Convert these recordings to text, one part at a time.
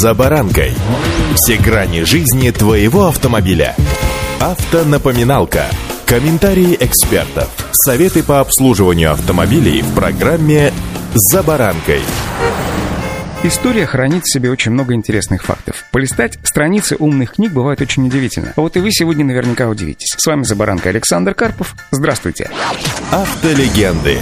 «За баранкой». Все грани жизни твоего автомобиля. Автонапоминалка. Комментарии экспертов. Советы по обслуживанию автомобилей в программе «За баранкой». История хранит в себе очень много интересных фактов. Полистать страницы умных книг бывает очень удивительно. А вот и вы сегодня наверняка удивитесь. С вами «За баранкой» Александр Карпов. Здравствуйте. Автолегенды.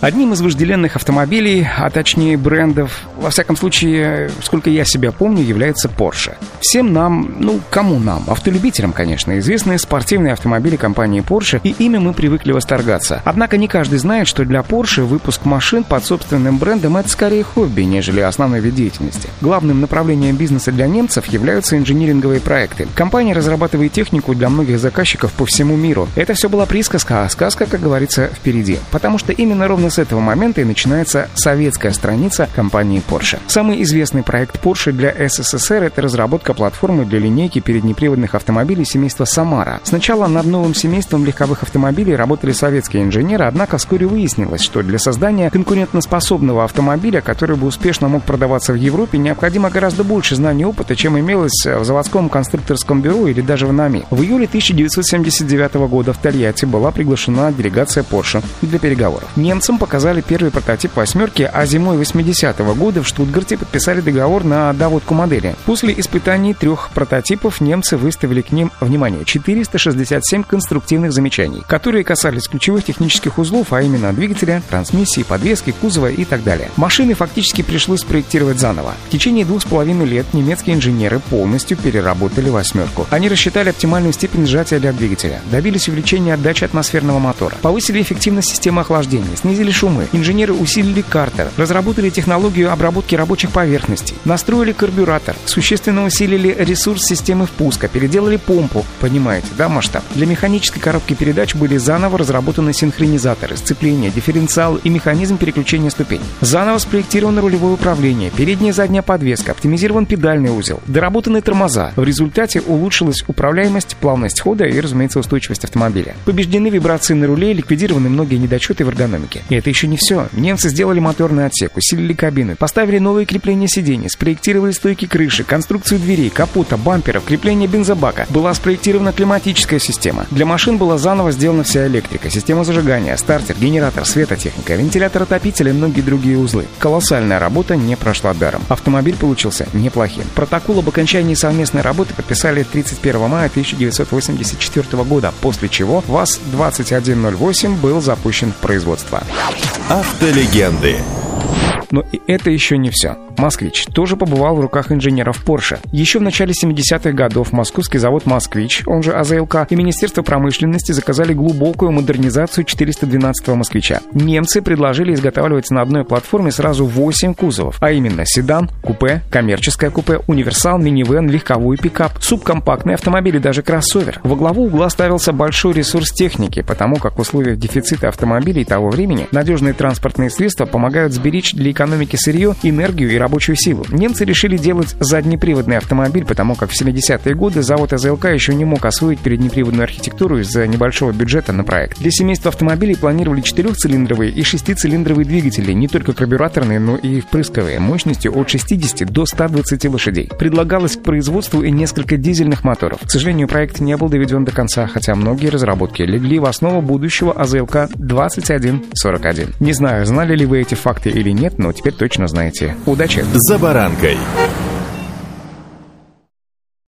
Одним из вожделенных автомобилей, а точнее брендов, во всяком случае, сколько я себя помню, является Porsche. Всем нам, ну, кому нам? Автолюбителям, конечно, известны спортивные автомобили компании Porsche, и ими мы привыкли восторгаться. Однако не каждый знает, что для Porsche выпуск машин под собственным брендом это скорее хобби, нежели основной вид деятельности. Главным направлением бизнеса для немцев являются инжиниринговые проекты. Компания разрабатывает технику для многих заказчиков по всему миру. Это все была присказка, а сказка, как говорится, впереди. Потому что именно ровно с этого момента и начинается советская страница компании Porsche. Самый известный проект Porsche для СССР — это разработка платформы для линейки переднеприводных автомобилей семейства Самара. Сначала над новым семейством легковых автомобилей работали советские инженеры, однако вскоре выяснилось, что для создания конкурентоспособного автомобиля, который бы успешно мог продаваться в Европе, необходимо гораздо больше знаний и опыта, чем имелось в заводском конструкторском бюро или даже в НАМИ. В июле 1979 года в Тольятти была приглашена делегация Porsche для переговоров. Немцам показали первый прототип «восьмерки», а зимой 80-го года в Штутгарте подписали договор на доводку модели. После испытаний трех прототипов немцы выставили к ним, внимание, 467 конструктивных замечаний, которые касались ключевых технических узлов, а именно двигателя, трансмиссии, подвески, кузова и так далее. Машины фактически пришлось проектировать заново. В течение двух с половиной лет немецкие инженеры полностью переработали «восьмерку». Они рассчитали оптимальную степень сжатия для двигателя, добились увеличения отдачи атмосферного мотора, повысили эффективность системы охлаждения, снизили снизили шумы, инженеры усилили картер, разработали технологию обработки рабочих поверхностей, настроили карбюратор, существенно усилили ресурс системы впуска, переделали помпу. Понимаете, да, масштаб? Для механической коробки передач были заново разработаны синхронизаторы, сцепление, дифференциал и механизм переключения ступеней. Заново спроектировано рулевое управление, передняя и задняя подвеска, оптимизирован педальный узел, доработаны тормоза. В результате улучшилась управляемость, плавность хода и, разумеется, устойчивость автомобиля. Побеждены вибрации на руле, ликвидированы многие недочеты в эргономике. И это еще не все. Немцы сделали моторный отсек, усилили кабины, поставили новые крепления сидений, спроектировали стойки крыши, конструкцию дверей, капота, бамперов, крепление бензобака. Была спроектирована климатическая система. Для машин была заново сделана вся электрика, система зажигания, стартер, генератор, светотехника, вентилятор отопителя и многие другие узлы. Колоссальная работа не прошла даром. Автомобиль получился неплохим. Протокол об окончании совместной работы подписали 31 мая 1984 года, после чего ВАЗ-2108 был запущен в производство. Автолегенды. Но и это еще не все. «Москвич» тоже побывал в руках инженеров Porsche. Еще в начале 70-х годов московский завод «Москвич», он же АЗЛК, и Министерство промышленности заказали глубокую модернизацию 412-го «Москвича». Немцы предложили изготавливать на одной платформе сразу 8 кузовов, а именно седан, купе, коммерческое купе, универсал, минивэн, легковой пикап, субкомпактный автомобиль и даже кроссовер. Во главу угла ставился большой ресурс техники, потому как в условиях дефицита автомобилей того времени надежные транспортные средства помогают сберечь для экономики сырье, энергию и рабочую силу. Немцы решили делать заднеприводный автомобиль, потому как в 70-е годы завод АЗЛК еще не мог освоить переднеприводную архитектуру из-за небольшого бюджета на проект. Для семейства автомобилей планировали четырехцилиндровые и шестицилиндровые двигатели, не только карбюраторные, но и впрысковые, мощностью от 60 до 120 лошадей. Предлагалось к производству и несколько дизельных моторов. К сожалению, проект не был доведен до конца, хотя многие разработки легли в основу будущего АЗЛК 2141. Не знаю, знали ли вы эти факты или нет, но теперь точно знаете. Удачи! «За баранкой».